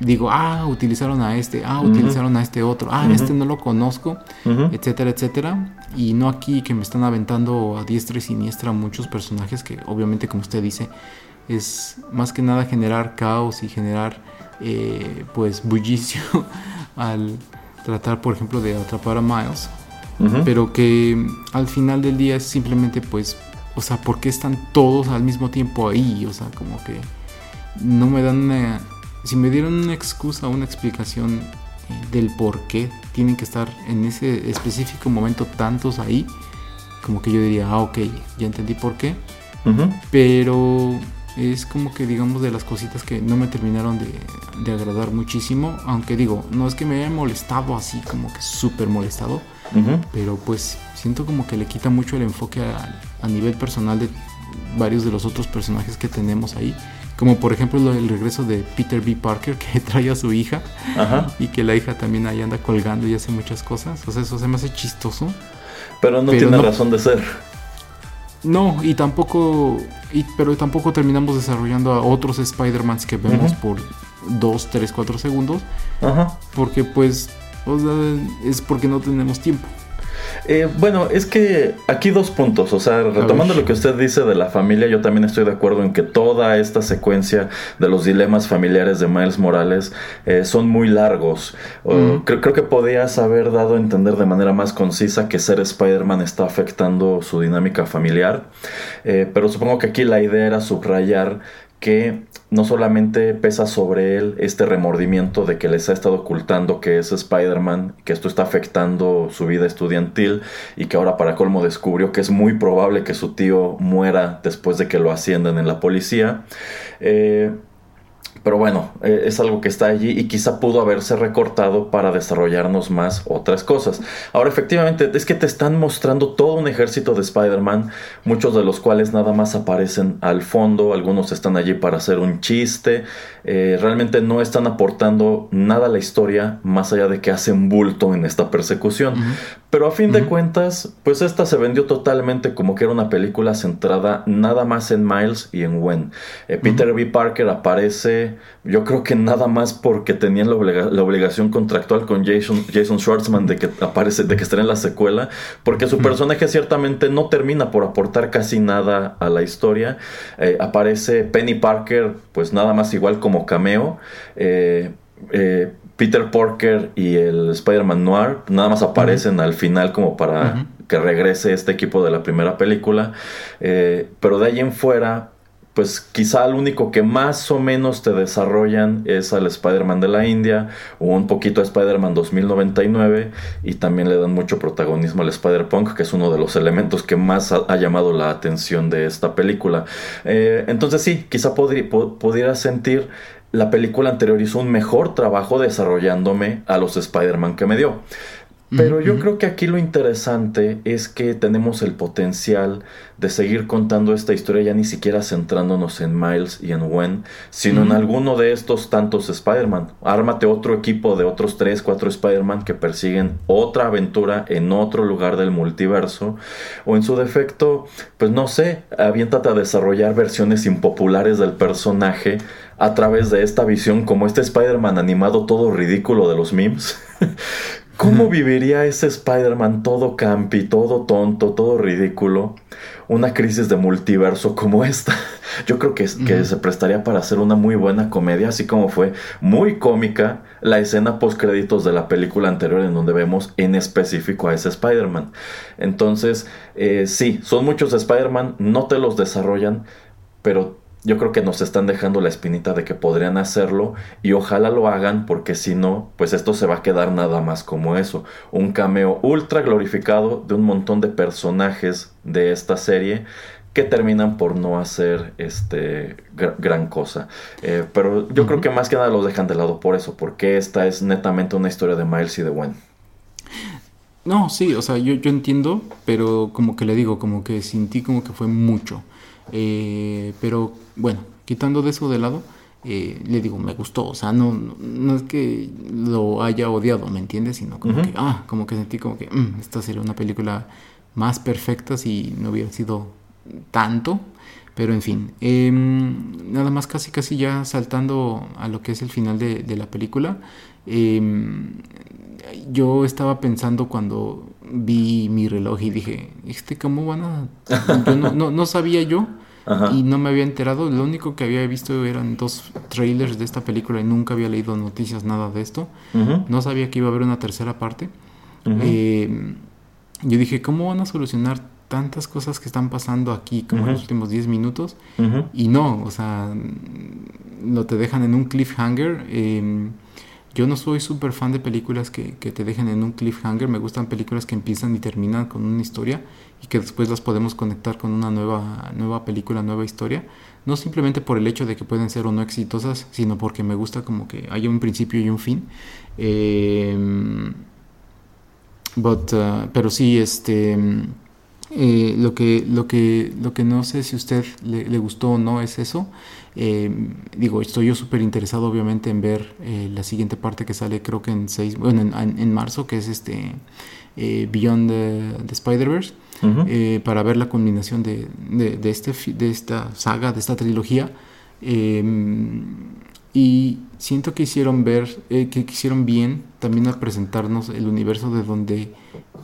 digo, ah, utilizaron a este, ah, utilizaron a este otro, ah, este no lo conozco, etcétera, etcétera. Y no aquí que me están aventando a diestra y siniestra muchos personajes que obviamente como usted dice, es más que nada generar caos y generar eh, pues bullicio al tratar por ejemplo de atrapar a Miles. Pero que al final del día es simplemente pues, o sea, ¿por qué están todos al mismo tiempo ahí? O sea, como que no me dan una... Si me dieron una excusa, una explicación del por qué tienen que estar en ese específico momento tantos ahí, como que yo diría, ah, ok, ya entendí por qué. Pero es como que digamos de las cositas que no me terminaron de, de, agradar muchísimo. Aunque digo, no es que me haya molestado así como que súper molestado. Pero pues siento como que le quita mucho el enfoque a, nivel personal de varios de los otros personajes que tenemos ahí. Como por ejemplo el regreso de Peter B. Parker que trae a su hija y que la hija también ahí anda colgando y hace muchas cosas. O sea, eso se me hace chistoso.
Pero no tiene razón de ser.
No, y tampoco, pero tampoco terminamos desarrollando a otros Spider-Mans que vemos por 2, 3, 4 segundos. Ajá. Porque pues o sea, es porque no tenemos tiempo.
Eh, bueno, es que aquí dos puntos, o sea, retomando lo que usted dice de la familia, yo también estoy de acuerdo en que toda esta secuencia de los dilemas familiares de Miles Morales eh, son muy largos. creo, que podías haber dado a entender de manera más concisa que ser Spider-Man está afectando su dinámica familiar, eh, pero supongo que aquí la idea era subrayar que no solamente pesa sobre él este remordimiento de que les ha estado ocultando que es Spider-Man, que esto está afectando su vida estudiantil y que ahora para colmo descubrió que es muy probable que su tío muera después de que lo asciendan en la policía, eh, pero bueno, eh, es algo que está allí y quizá pudo haberse recortado para desarrollarnos más otras cosas. Ahora, efectivamente, es que te están mostrando todo un ejército de Spider-Man, muchos de los cuales nada más aparecen al fondo, algunos están allí para hacer un chiste, eh, realmente no están aportando nada a la historia más allá de que hacen bulto en esta persecución. Pero a fin de cuentas, pues esta se vendió totalmente como que era una película centrada nada más en Miles y en Gwen. Eh, Peter B. Parker aparece, yo creo que nada más porque tenían la, obligación contractual con Jason, Jason Schwartzman de que aparece, de que esté en la secuela, porque su personaje ciertamente no termina por aportar casi nada a la historia. Eh, aparece Penny Parker, pues nada más igual como cameo. Eh, Peter Parker y el Spider-Man Noir nada más aparecen al final como para que regrese este equipo de la primera película. Eh, pero de ahí en fuera, pues quizá el único que más o menos te desarrollan es al Spider-Man de la India o un poquito a Spider-Man 2099 y también le dan mucho protagonismo al Spider-Punk que es uno de los elementos que más ha, llamado la atención de esta película. Eh, entonces sí, quizá pudiera sentir la película anterior hizo un mejor trabajo desarrollándome a los Spider-Man que me dio. Pero yo creo que aquí lo interesante es que tenemos el potencial de seguir contando esta historia ya ni siquiera centrándonos en Miles y en Gwen, sino en alguno de estos tantos Spider-Man. Ármate otro equipo de otros 3, 4 Spider-Man que persiguen otra aventura en otro lugar del multiverso. O en su defecto, pues no sé, aviéntate a desarrollar versiones impopulares del personaje a través de esta visión como este Spider-Man animado todo ridículo de los memes. ¿Cómo viviría ese Spider-Man todo campi, todo tonto, todo ridículo? Una crisis de multiverso como esta. Yo creo que, que se prestaría para hacer una muy buena comedia, así como fue muy cómica la escena post créditos de la película anterior en donde vemos en específico a ese Spider-Man. Entonces, eh, sí, son muchos Spider-Man, no te los desarrollan, pero yo creo que nos están dejando la espinita de que podrían hacerlo y ojalá lo hagan porque si no, pues esto se va a quedar nada más como eso, un cameo ultra glorificado de un montón de personajes de esta serie que terminan por no hacer este gran cosa. Eh, pero yo creo que más que nada los dejan de lado por eso, porque esta es netamente una historia de Miles y de Gwen.
No, sí, o sea, yo, yo entiendo, pero como que le digo, como que sentí como que fue mucho. Eh, pero bueno, quitando de eso de lado, eh, le digo, me gustó. O sea, no, no, es que lo haya odiado, ¿me entiendes? Sino como que, ah, como que sentí como que mm, esta sería una película más perfecta si no hubiera sido tanto. Pero en fin, em, nada más casi casi ya saltando a lo que es el final de, de la película. Em, yo estaba pensando cuando vi mi reloj y dije, este, ¿cómo van a...? Yo no, no, sabía yo y no me había enterado. Lo único que había visto eran dos trailers de esta película y nunca había leído noticias, nada de esto. No sabía que iba a haber una tercera parte. Eh, yo dije, ¿cómo van a solucionar tantas cosas que están pasando aquí como en los últimos 10 minutos? Y no, o sea, lo te dejan en un cliffhanger. Eh, yo no soy súper fan de películas que, que, te dejen en un cliffhanger. Me gustan películas que empiezan y terminan con una historia y que después las podemos conectar con una nueva, nueva película, nueva historia. No simplemente por el hecho de que pueden ser o no exitosas, sino porque me gusta como que haya un principio y un fin. Eh, but, uh, pero sí, este eh, lo, que, lo, que, lo que no sé si a usted le, gustó o no es eso. Eh, digo, estoy yo súper interesado obviamente en ver eh, la siguiente parte que sale creo que en, seis, bueno, en, marzo, que es este Beyond the, Spider-Verse, para ver la combinación de, de, este, de esta saga, de esta trilogía. y siento que hicieron ver, que hicieron bien también al presentarnos el universo de donde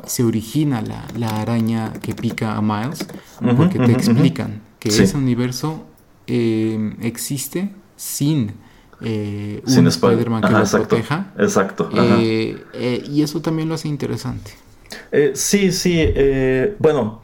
se origina la, araña que pica a Miles, porque te explican que ese universo eh, existe sin, eh, un Spider-Man que lo proteja.
Exacto.
Eh, y eso también lo hace interesante.
Sí, sí. bueno,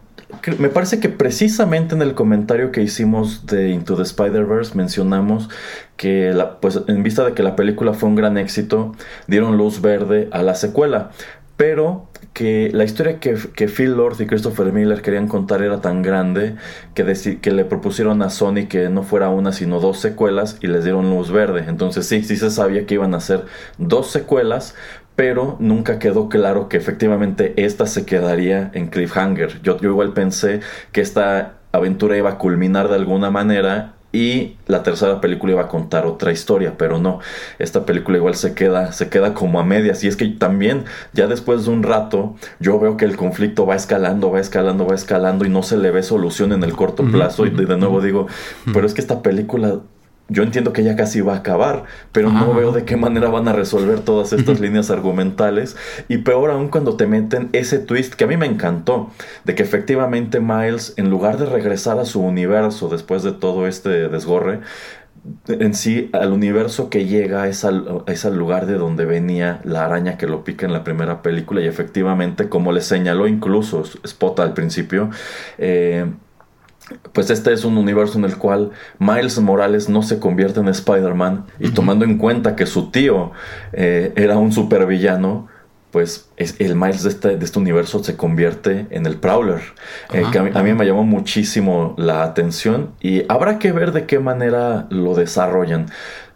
me parece que precisamente en el comentario que hicimos de Into the Spider-Verse mencionamos que, pues, en vista de que la película fue un gran éxito, dieron luz verde a la secuela. Pero que la historia que, Phil Lord y Christopher Miller querían contar era tan grande que, que le propusieron a Sony que no fuera una sino dos secuelas y les dieron luz verde. Entonces sí, sí se sabía que iban a ser dos secuelas, pero nunca quedó claro que efectivamente esta se quedaría en cliffhanger. Yo, yo igual pensé que esta aventura iba a culminar de alguna manera y la tercera película iba a contar otra historia, pero no, esta película igual se queda, se queda como a medias. Y es que también ya después de un rato yo veo que el conflicto va escalando, va escalando, va escalando y no se le ve solución en el corto plazo. Y de nuevo digo, pero es que esta película yo entiendo que ya casi va a acabar, pero no veo de qué manera van a resolver todas estas líneas argumentales. Y peor aún cuando te meten ese twist que a mí me encantó, de que efectivamente Miles, en lugar de regresar a su universo después de todo este desgorre, en sí al universo que llega es al, es al, lugar de donde venía la araña que lo pica en la primera película y efectivamente como le señaló incluso Spot al principio eh, pues este es un universo en el cual Miles Morales no se convierte en Spider-Man y tomando en cuenta que su tío eh, era un supervillano, pues es, el Miles de este, de este universo se convierte en el Prowler, eh, que a mí, me llamó muchísimo la atención y habrá que ver de qué manera lo desarrollan.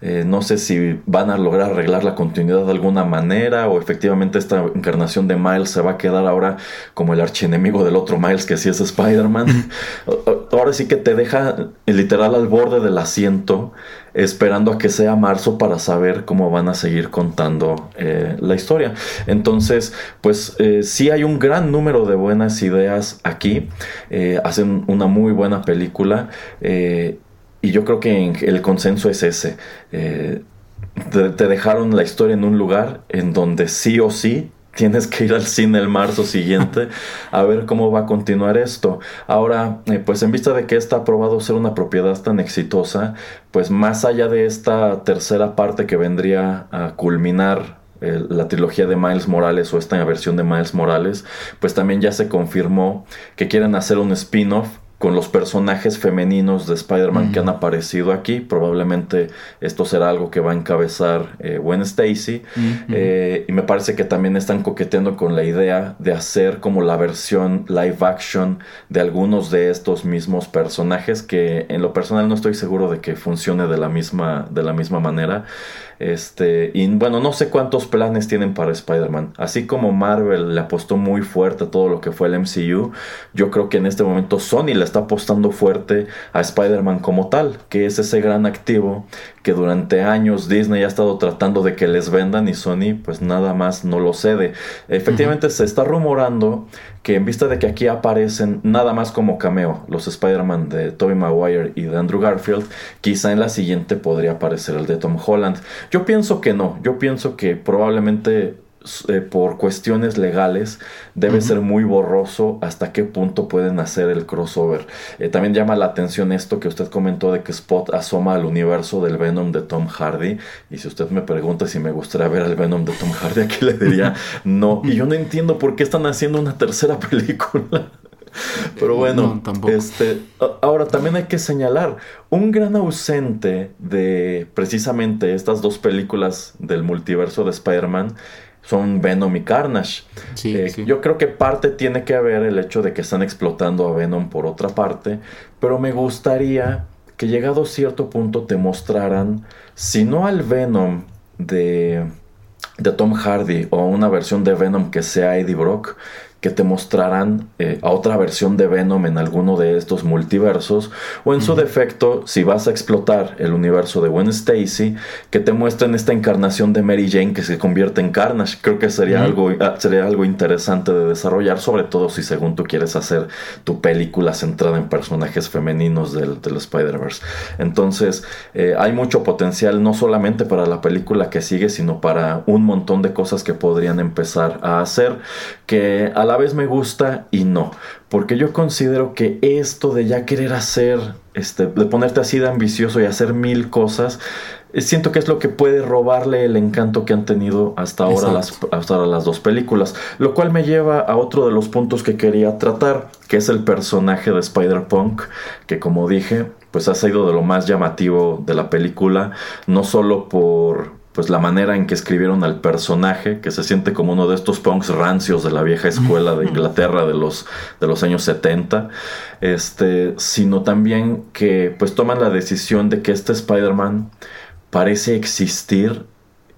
Eh, no sé si van a lograr arreglar la continuidad de alguna manera o efectivamente esta encarnación de Miles se va a quedar ahora como el archienemigo del otro Miles que sí es Spider-Man. ahora sí que te deja literal al borde del asiento esperando a que sea marzo para saber cómo van a seguir contando eh, la historia. Entonces, pues eh, sí hay un gran número de buenas ideas aquí. hacen una muy buena película. Y yo creo que el consenso es ese. Eh, te, dejaron la historia en un lugar en donde sí o sí tienes que ir al cine el marzo siguiente a ver cómo va a continuar esto. Ahora, eh, pues en vista de que está aprobado ser una propiedad tan exitosa, pues más allá de esta tercera parte que vendría a culminar eh, la trilogía de Miles Morales o esta versión de Miles Morales, pues también ya se confirmó que quieren hacer un spin-off con los personajes femeninos de Spider-Man que han aparecido aquí. Probablemente esto será algo que va a encabezar eh, Gwen Stacy. Eh, y me parece que también están coqueteando con la idea de hacer como la versión live action de algunos de estos mismos personajes que en lo personal no estoy seguro de que funcione de la misma, de la misma manera. Este, y bueno, no sé cuántos planes tienen para Spider-Man. Así como Marvel le apostó muy fuerte a todo lo que fue el MCU, yo creo que en este momento Sony le está apostando fuerte a Spider-Man como tal, que es ese gran activo que durante años Disney ha estado tratando de que les vendan y Sony pues nada más no lo cede. Efectivamente se está rumorando que en vista de que aquí aparecen nada más como cameo los Spider-Man de Tobey Maguire y de Andrew Garfield, quizá en la siguiente podría aparecer el de Tom Holland. Yo pienso que no, yo pienso que probablemente eh, por cuestiones legales debe ser muy borroso hasta qué punto pueden hacer el crossover. Eh, también llama la atención esto que usted comentó de que Spot asoma al universo del Venom de Tom Hardy. Y si usted me pregunta si me gustaría ver al Venom de Tom Hardy, aquí le diría no. Y yo no entiendo por qué están haciendo una tercera película. Pero bueno, este, ahora también hay que señalar un gran ausente de precisamente estas dos películas del multiverso de Spider-Man son Venom y Carnage. Eh, yo creo que parte tiene que ver el hecho de que están explotando a Venom por otra parte, pero me gustaría que llegado a cierto punto te mostraran, si no al Venom de, de Tom Hardy o una versión de Venom que sea Eddie Brock, que te mostrarán eh, a otra versión de Venom en alguno de estos multiversos o en su defecto si vas a explotar el universo de Gwen Stacy que te muestren esta encarnación de Mary Jane que se convierte en Carnage. Creo que sería algo ah, sería algo interesante de desarrollar sobre todo si según tú quieres hacer tu película centrada en personajes femeninos del, del Spider-Verse. Entonces eh, hay mucho potencial no solamente para la película que sigue sino para un montón de cosas que podrían empezar a hacer que a la vez me gusta y no. Porque yo considero que esto de ya querer hacer, este, de ponerte así de ambicioso y hacer mil cosas, eh, siento que es lo que puede robarle el encanto que han tenido hasta ahora, las, hasta ahora las dos películas. Lo cual me lleva a otro de los puntos que quería tratar, que es el personaje de Spider-Punk, que como dije, pues ha sido de lo más llamativo de la película, no solo por pues la manera en que escribieron al personaje, que se siente como uno de estos punks rancios de la vieja escuela de Inglaterra de los, de los años 70, este, sino también que pues toman la decisión de que este Spider-Man parece existir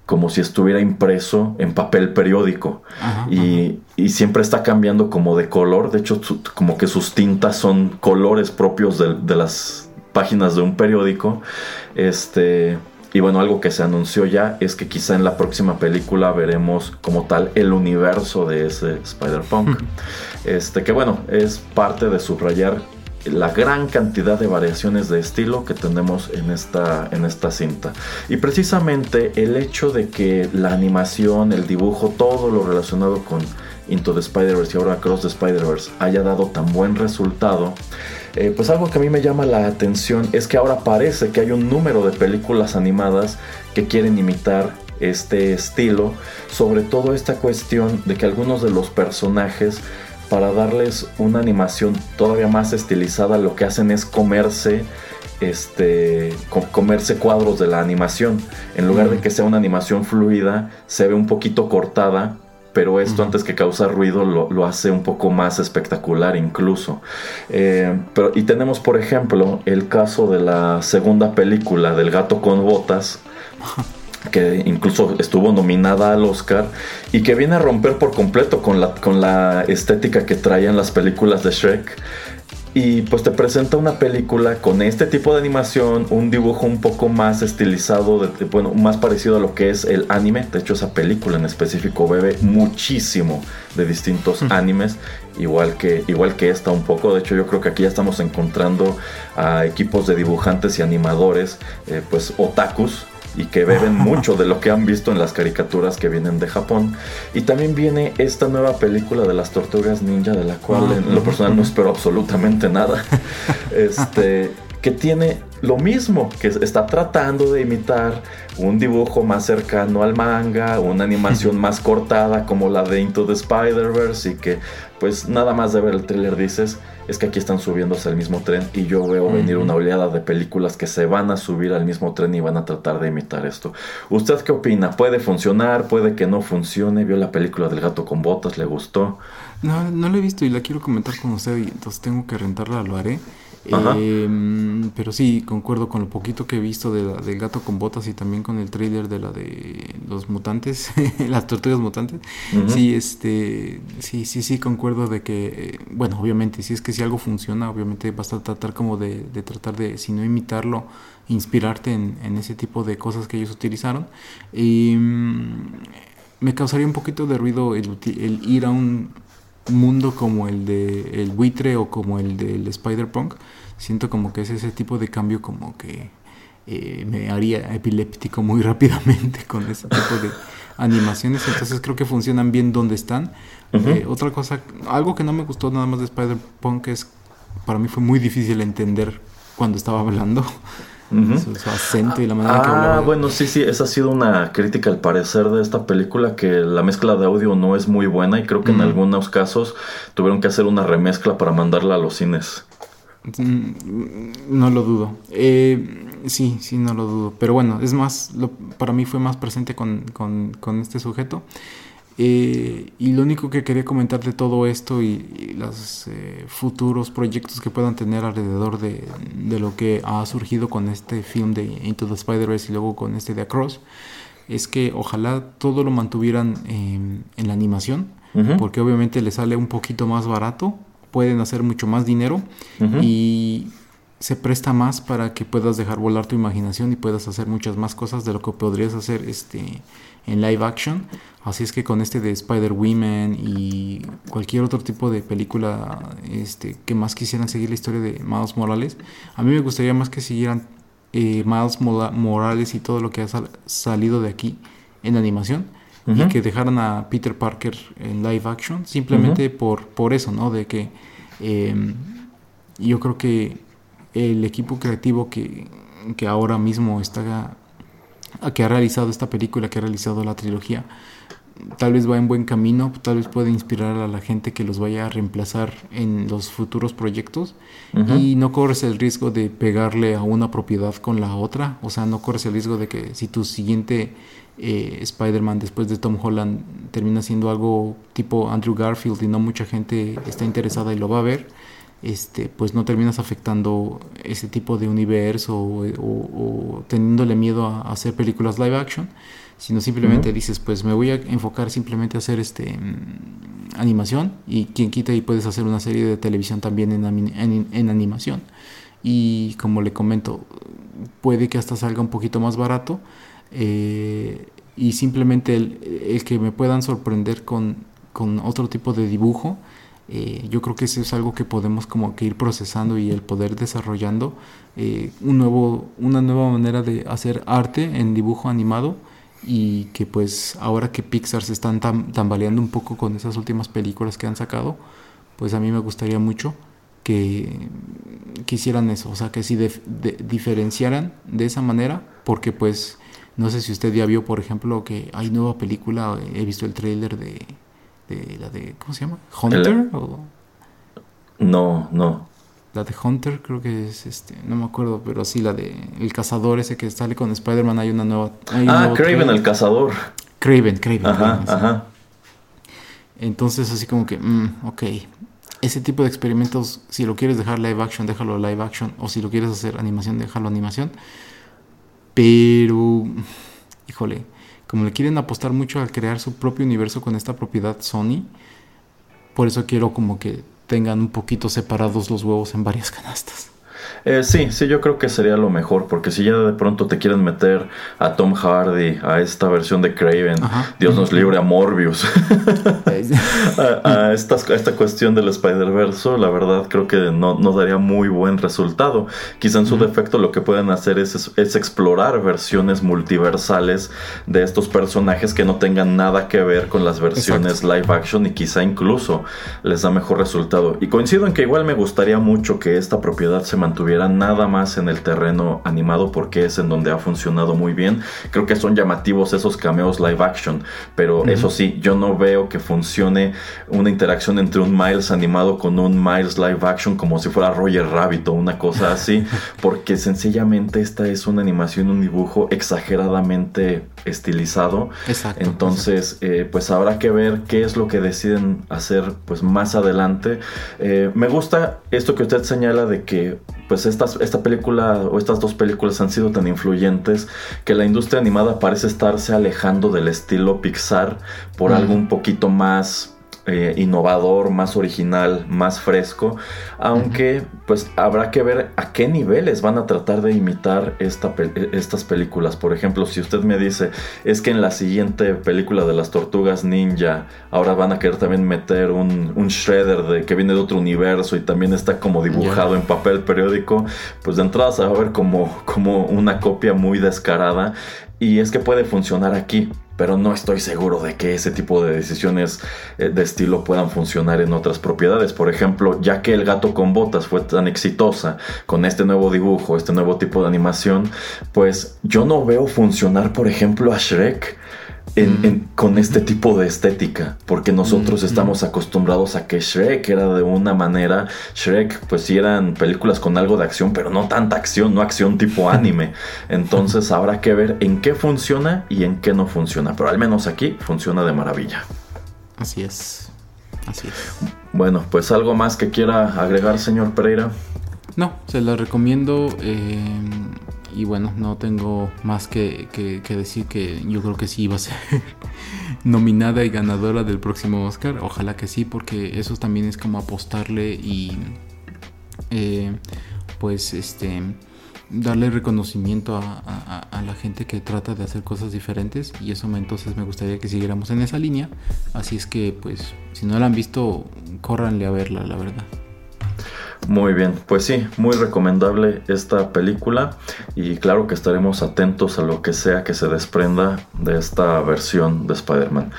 como si estuviera impreso en papel periódico. Y, siempre está cambiando como de color, de hecho como que sus tintas son colores propios de, de las páginas de un periódico, este y bueno, algo que se anunció ya es que quizá en la próxima película veremos como tal el universo de ese Spider-Punk. Este, que bueno, es parte de subrayar la gran cantidad de variaciones de estilo que tenemos en esta, en esta cinta. Y precisamente el hecho de que la animación, el dibujo, todo lo relacionado con Into the Spider-Verse y ahora Across the Spider-Verse haya dado tan buen resultado, eh, pues algo que a mí me llama la atención es que ahora parece que hay un número de películas animadas que quieren imitar este estilo, sobre todo esta cuestión de que algunos de los personajes para darles una animación todavía más estilizada lo que hacen es comerse este comerse cuadros de la animación. En lugar de que sea una animación fluida se ve un poquito cortada pero esto antes que causar ruido lo, hace un poco más espectacular incluso. Eh, pero, y tenemos por ejemplo el caso de la segunda película del gato con botas. que incluso estuvo nominada al Oscar y que viene a romper por completo con la, con la estética que traían las películas de Shrek. Y pues te presenta una película con este tipo de animación, un dibujo un poco más estilizado, de, bueno, más parecido a lo que es el anime. De hecho, esa película en específico bebe muchísimo de distintos animes, igual que, igual que esta un poco. De hecho, yo creo que aquí ya estamos encontrando a equipos de dibujantes y animadores, eh, pues otakus, y que beben mucho de lo que han visto en las caricaturas que vienen de Japón. Y también viene esta nueva película de las tortugas ninja, de la cual en lo personal no espero absolutamente nada. Este, que tiene lo mismo, que está tratando de imitar un dibujo más cercano al manga, una animación más cortada como la de Into the Spider-Verse y que pues nada más de ver el tráiler dices, es que aquí están subiéndose al mismo tren y yo veo venir una oleada de películas que se van a subir al mismo tren y van a tratar de imitar esto. ¿Usted qué opina? ¿Puede funcionar? ¿Puede que no funcione? ¿Vio la película del gato con botas? ¿Le gustó?
No, no la he visto y la quiero comentar con usted y entonces tengo que rentarla, lo haré. Eh, pero sí, concuerdo con lo poquito que he visto de la, del gato con botas y también con el trailer de la de los mutantes, las tortugas mutantes. Sí, este, sí, sí, sí, concuerdo de que, bueno, obviamente, si es que si algo funciona, obviamente vas a tratar como de, tratar de, si no imitarlo, inspirarte en, ese tipo de cosas que ellos utilizaron. Y mm, me causaría un poquito de ruido el, el ir a un mundo como el de el buitre o como el del Spider-Punk, siento como que es ese tipo de cambio como que eh, me haría epiléptico muy rápidamente con ese tipo de animaciones, entonces creo que funcionan bien donde están. Eh, otra cosa, algo que no me gustó nada más de Spider-Punk es, para mí fue muy difícil entender cuando estaba hablando su, acento y la manera que hablaba.
Ah, bueno, sí, sí, esa ha sido una crítica al parecer de esta película, que la mezcla de audio no es muy buena y creo que en algunos casos tuvieron que hacer una remezcla para mandarla a los cines.
Mm, no lo dudo. Eh, sí, sí, no lo dudo. Pero bueno, es más, para mí fue más presente con, con, con este sujeto. Eh, y lo único que quería comentar de todo esto y, los eh, futuros proyectos que puedan tener alrededor de, lo que ha surgido con este film de Into the Spider-Verse y luego con este de Across, es que ojalá todo lo mantuvieran en la animación, porque obviamente le sale un poquito más barato, pueden hacer mucho más dinero y se presta más para que puedas dejar volar tu imaginación y puedas hacer muchas más cosas de lo que podrías hacer este en live action. Así es que con este de Spider-Woman y cualquier otro tipo de película este, que más quisieran seguir la historia de Miles Morales, a mí me gustaría más que siguieran eh, Miles Morales y todo lo que ha salido de aquí en animación y que dejaran a Peter Parker en live action simplemente por, por eso, ¿no? De que em, yo creo que el equipo creativo que, que ahora mismo está que ha realizado esta película, que ha realizado la trilogía, tal vez va en buen camino, tal vez puede inspirar a la gente que los vaya a reemplazar en los futuros proyectos y no corres el riesgo de pegarle a una propiedad con la otra, o sea, no corres el riesgo de que si tu siguiente eh, Spider-Man después de Tom Holland termina siendo algo tipo Andrew Garfield y no mucha gente está interesada y lo va a ver, este, pues no terminas afectando ese tipo de universo o, teniéndole miedo a, hacer películas live action, sino simplemente dices, pues me voy a enfocar simplemente a hacer este animación y quien quita y puedes hacer una serie de televisión también en, en, animación. Y como le comento, puede que hasta salga un poquito más barato. Eh, y simplemente el, que me puedan sorprender con, con otro tipo de dibujo eh, yo creo que eso es algo que podemos como que ir procesando y el poder desarrollando eh, un nuevo, una nueva manera de hacer arte en dibujo animado y que pues ahora que Pixar se están tambaleando un poco con esas últimas películas que han sacado, pues a mí me gustaría mucho que, quisieran eso, o sea, que si diferenciaran de esa manera, porque pues no sé si usted ya vio, por ejemplo, que hay nueva película, he visto el trailer de de la de ¿cómo se llama? Hunter
No, no.
La de Hunter creo que es este, no me acuerdo, pero sí la de el cazador ese que sale con Spider-Man hay una nueva
Ah, Craven el cazador.
Craven, Craven. Ajá, ajá. Entonces así como que, mm, ok, ese tipo de experimentos, si lo quieres dejar live action, déjalo live action, o si lo quieres hacer animación, déjalo animación. Pero, híjole, como le quieren apostar mucho al crear su propio universo con esta propiedad Sony, por eso quiero como que tengan un poquito separados los huevos en varias canastas.
Eh, sí, sí, yo creo que sería lo mejor, porque si ya de pronto te quieren meter a Tom Hardy, a esta versión de Craven, Dios nos libre a Morbius, a, esta, cuestión del Spider-Verse, la verdad creo que no, daría muy buen resultado. Quizá en su defecto lo que pueden hacer es, es, explorar versiones multiversales de estos personajes que no tengan nada que ver con las versiones live action y quizá incluso les da mejor resultado. Y coincido en que igual me gustaría mucho que esta propiedad se mantuviera tuviera nada más en el terreno animado porque es en donde ha funcionado muy bien. Creo que son llamativos esos cameos live action, pero eso sí, yo no veo que funcione una interacción entre un Miles animado con un Miles live action como si fuera Roger Rabbit o una cosa así, porque sencillamente esta es una animación, un dibujo exageradamente estilizado. Exacto. Entonces, eh, pues habrá que ver qué es lo que deciden hacer pues más adelante. Eh, me gusta esto que usted señala de que pues esta película o estas dos películas han sido tan influyentes que la industria animada parece estarse alejando del estilo Pixar por algo un poquito más eh, innovador, más original, más fresco, aunque pues habrá que ver a qué niveles van a tratar de imitar esta estas películas. Por ejemplo, si usted me dice, es que en la siguiente película de las tortugas ninja, ahora van a querer también meter un, shredder de, que viene de otro universo y también está como dibujado en papel periódico, pues de entrada se va a ver como, como una copia muy descarada. Y es que puede funcionar aquí, pero no estoy seguro de que ese tipo de decisiones eh, de estilo puedan funcionar en otras propiedades. Por ejemplo, ya que el gato con botas fue tan exitosa con este nuevo dibujo, este nuevo tipo de animación, pues yo no veo funcionar, por ejemplo, a Shrek con este tipo de estética, porque nosotros estamos acostumbrados a que Shrek era de una manera, Shrek pues sí eran películas con algo de acción, pero no tanta acción, no acción tipo anime. Entonces habrá que ver en qué funciona y en qué no funciona, pero al menos aquí funciona de maravilla.
Así es, así es.
Bueno, pues algo más que quiera agregar, señor Pereira.
No, se lo recomiendo. Eh, y bueno, no tengo más que, decir que yo creo que sí iba a ser nominada y ganadora del próximo Oscar. Ojalá que sí, porque eso también es como apostarle y eh, pues este darle reconocimiento a, la gente que trata de hacer cosas diferentes y eso entonces me gustaría que siguiéramos en esa línea. Así es que pues si no la han visto, córranle a verla, la verdad.
Muy bien, pues sí, muy recomendable esta película y claro que estaremos atentos a lo que sea que se desprenda de esta versión de Spider-Man.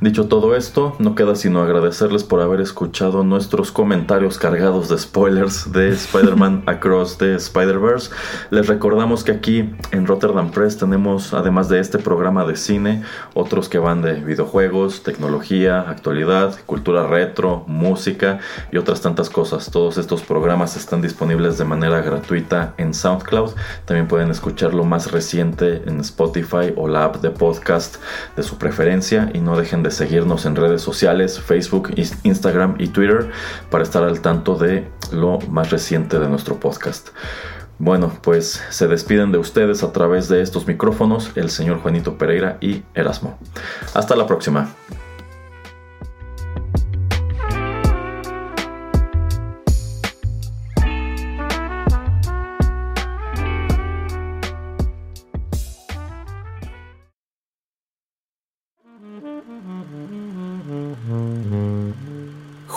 Dicho todo esto, no queda sino agradecerles por haber escuchado nuestros comentarios cargados de spoilers de Spider-Man Across the Spider-Verse. Les recordamos que aquí en Rotterdam Press tenemos, además de este programa de cine, otros que van de videojuegos, tecnología, actualidad, cultura retro, música y otras tantas cosas. Todos estos programas están disponibles de manera gratuita en SoundCloud. También pueden escuchar lo más reciente en Spotify o la app de podcast de su preferencia. Y no dejen de seguirnos en redes sociales, Facebook, Instagram y Twitter para estar al tanto de lo más reciente de nuestro podcast. Bueno, pues se despiden de ustedes a través de estos micrófonos el señor Juanito Pereira y Erasmo. Hasta la próxima.